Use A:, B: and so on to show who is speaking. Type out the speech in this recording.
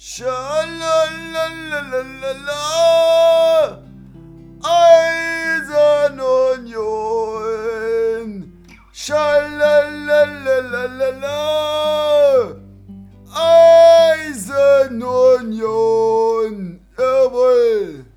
A: Schalalalala, Eisenunion. Schalalalala, Eisenunion. Jawohl.